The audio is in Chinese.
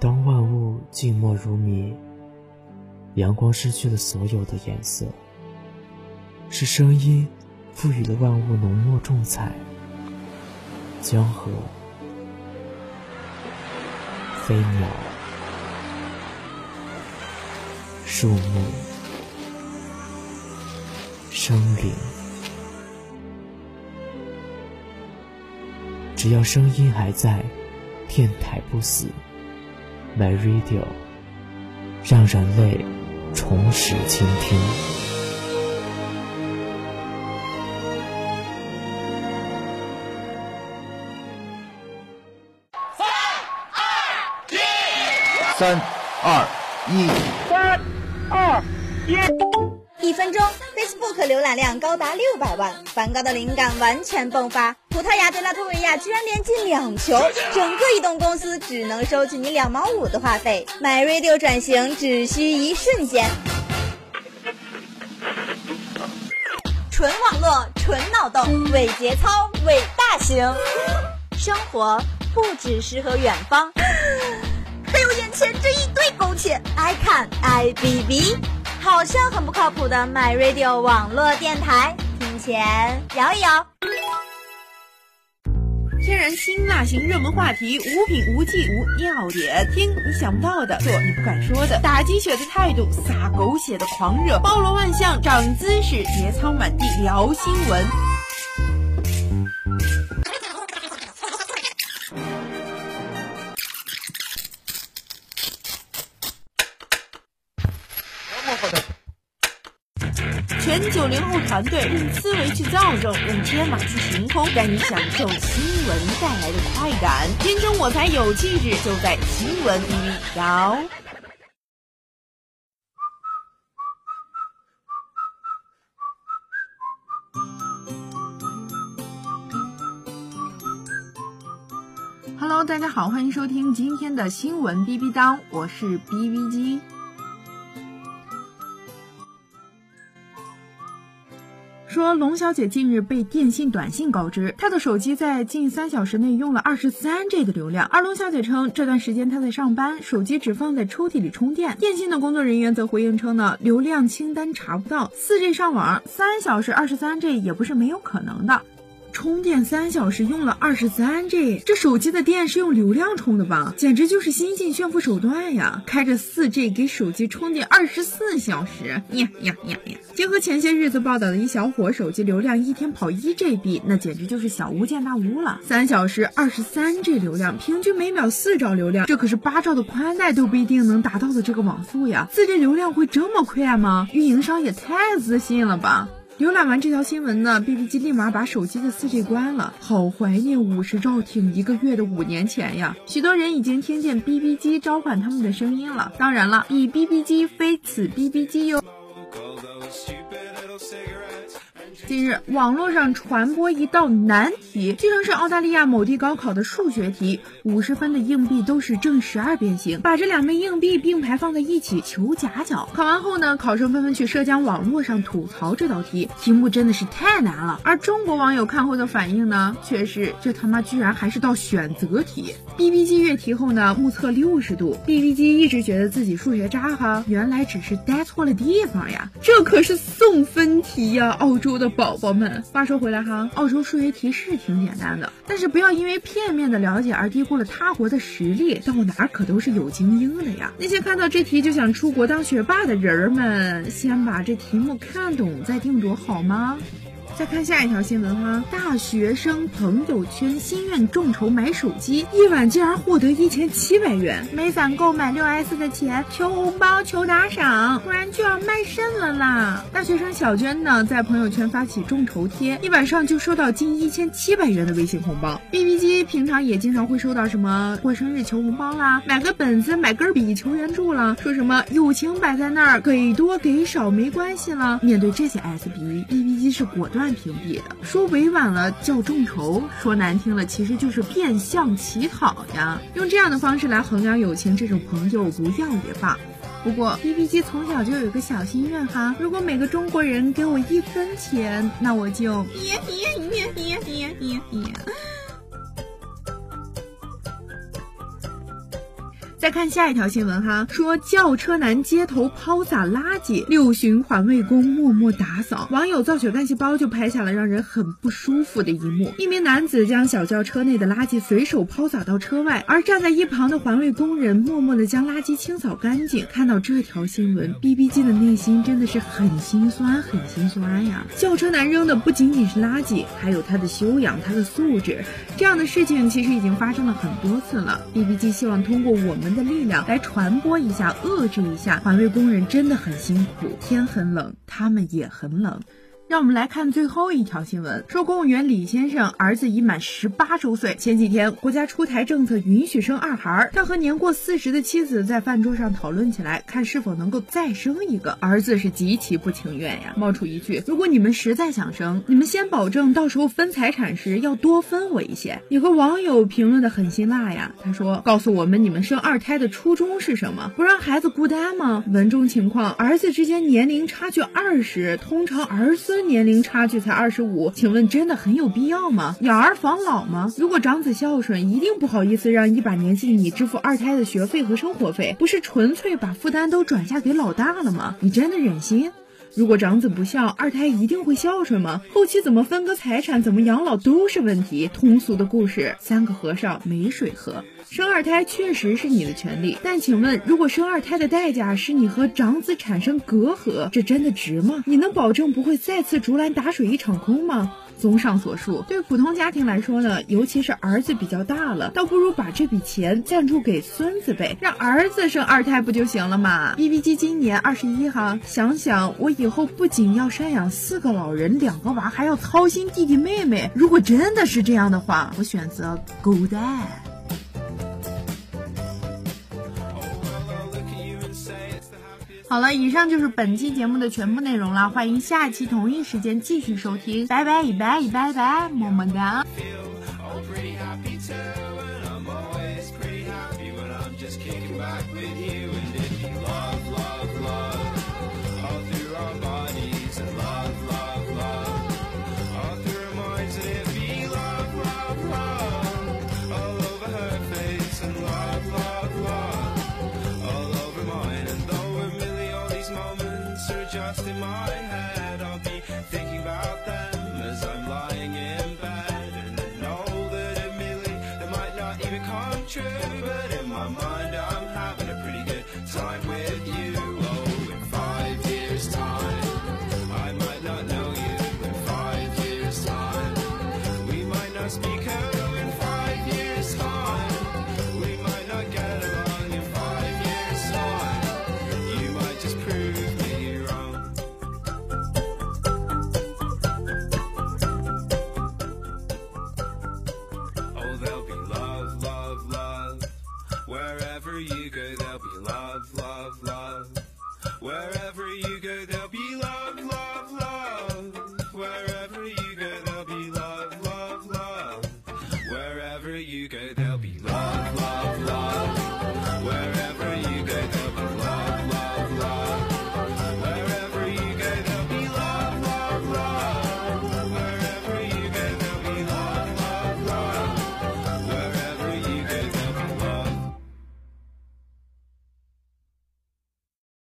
当万物静默如谜，阳光失去了所有的颜色，是声音赋予了万物浓墨重彩。江河、飞鸟、树木、生灵，只要声音还在，电台不死。My Radio，让人类重拾倾听。三二一，三二一，一一分钟，Facebook 浏览量高达六百万，梵高的灵感完全迸发。葡萄牙对拉脱维亚居然连进两球，整个移动公司只能收取你两毛五的话费。买 Radio 转型只需一瞬间，纯网络，纯脑洞，伪节操，伪大型。生活不只适合远方。还有眼前这一堆苟且，爱看爱哔哔，好像很不靠谱的 My Radio 网络电台，听前摇一摇。天然辛辣型热门话题，无品无忌无尿点，听你想不到的，做你不敢说的，打鸡血的态度，撒狗血的狂热，包罗万象，涨姿势，节操满地，聊新闻。全九零后团队用思维去造就，用天马去行空，带你享受新闻带来的快感。天生我材有气质，就在新闻里摇。Hello，大家好，欢迎收听今天的新闻 B B 当，我是 B B 机。说龙小姐近日被电信短信告知，她的手机在近三小时内用了二十三 G 的流量。而龙小姐称，这段时间她在上班，手机只放在抽屉里充电。电信的工作人员则回应称呢，流量清单查不到，四 G 上网三小时二十三 G 也不是没有可能的。充电三小时用了二十三 G，这手机的电是用流量充的吧？简直就是新晋炫富手段呀！开着四 G 给手机充电二十四小时，呀呀呀呀！结合前些日子报道的一小伙手机流量一天跑一 GB，那简直就是小巫见大巫了。三小时二十三 G 流量，平均每秒四兆流量，这可是八兆的宽带都不一定能达到的这个网速呀！四 G 流量会这么快吗？运营商也太自信了吧！浏览完这条新闻呢，B B 机立马把手机的四 G 关了。好怀念五十兆挺一个月的五年前呀！许多人已经听见 B B 机召唤他们的声音了。当然了，以 B B 机非此 B B 机哟。近日，网络上传播一道难题，据称是澳大利亚某地高考的数学题，五十分的硬币都是正十二边形，把这两枚硬币并排放在一起求夹角。考完后呢，考生纷纷去社交网络上吐槽这道题，题目真的是太难了。而中国网友看后的反应呢，却是这他妈居然还是道选择题。B B 机阅题后呢，目测六十度，B B 机一直觉得自己数学渣哈，原来只是呆错了地方呀，这可是送分题呀，澳洲的。宝宝们，话说回来哈，澳洲数学题是挺简单的，但是不要因为片面的了解而低估了他国的实力，到哪儿可都是有精英的呀。那些看到这题就想出国当学霸的人儿们，先把这题目看懂再定夺好吗？再看下一条新闻哈，大学生朋友圈心愿众筹买手机，一晚竟然获得一千七百元，没攒够买六 S 的钱，求红包求打赏，不然就要卖肾了啦！大学生小娟呢，在朋友圈发起众筹贴，一晚上就收到近一千七百元的微信红包。B B 机平常也经常会收到什么过生日求红包啦，买个本子买根笔求援助了，说什么友情摆在那儿，给多给少没关系了。面对这些 S B B B 机是果断。屏蔽的，说委婉了叫众筹，说难听了其实就是变相乞讨呀。用这样的方式来衡量友情，这种朋友不要也罢。不过 B B 机从小就有个小心愿哈，如果每个中国人给我一分钱，那我就。再看下一条新闻哈，说轿车男街头抛洒垃圾，六旬环卫工默默打扫，网友造血干细胞就拍下了让人很不舒服的一幕：一名男子将小轿车内的垃圾随手抛洒到车外，而站在一旁的环卫工人默默的将垃圾清扫干净。看到这条新闻，B B G 的内心真的是很心酸，很心酸呀！轿车男扔的不仅仅是垃圾，还有他的修养，他的素质。这样的事情其实已经发生了很多次了。B B G 希望通过我们。的力量来传播一下，遏制一下环卫工人真的很辛苦，天很冷，他们也很冷。让我们来看最后一条新闻，说公务员李先生儿子已满十八周岁。前几天国家出台政策，允许生二孩。他和年过四十的妻子在饭桌上讨论起来，看是否能够再生一个儿子，是极其不情愿呀。冒出一句：如果你们实在想生，你们先保证到时候分财产时要多分我一些。有个网友评论的很辛辣呀，他说：告诉我们你们生二胎的初衷是什么？不让孩子孤单吗？文中情况，儿子之间年龄差距二十，通常儿孙。年龄差距才二十五，请问真的很有必要吗？养儿防老吗？如果长子孝顺，一定不好意思让一把年纪你支付二胎的学费和生活费，不是纯粹把负担都转嫁给老大了吗？你真的忍心？如果长子不孝，二胎一定会孝顺吗？后期怎么分割财产，怎么养老都是问题。通俗的故事，三个和尚没水喝。生二胎确实是你的权利，但请问，如果生二胎的代价是你和长子产生隔阂，这真的值吗？你能保证不会再次竹篮打水一场空吗？综上所述，对普通家庭来说呢，尤其是儿子比较大了，倒不如把这笔钱赞助给孙子呗，让儿子生二胎不就行了吗？B B 机今年二十一哈，想想我以后不仅要赡养四个老人、两个娃，还要操心弟弟妹妹。如果真的是这样的话，我选择 Go Dad。好了，以上就是本期节目的全部内容了，欢迎下期同一时间继续收听，拜拜，拜拜，拜拜，么么哒。You go, there'll be love, love, love. Wherever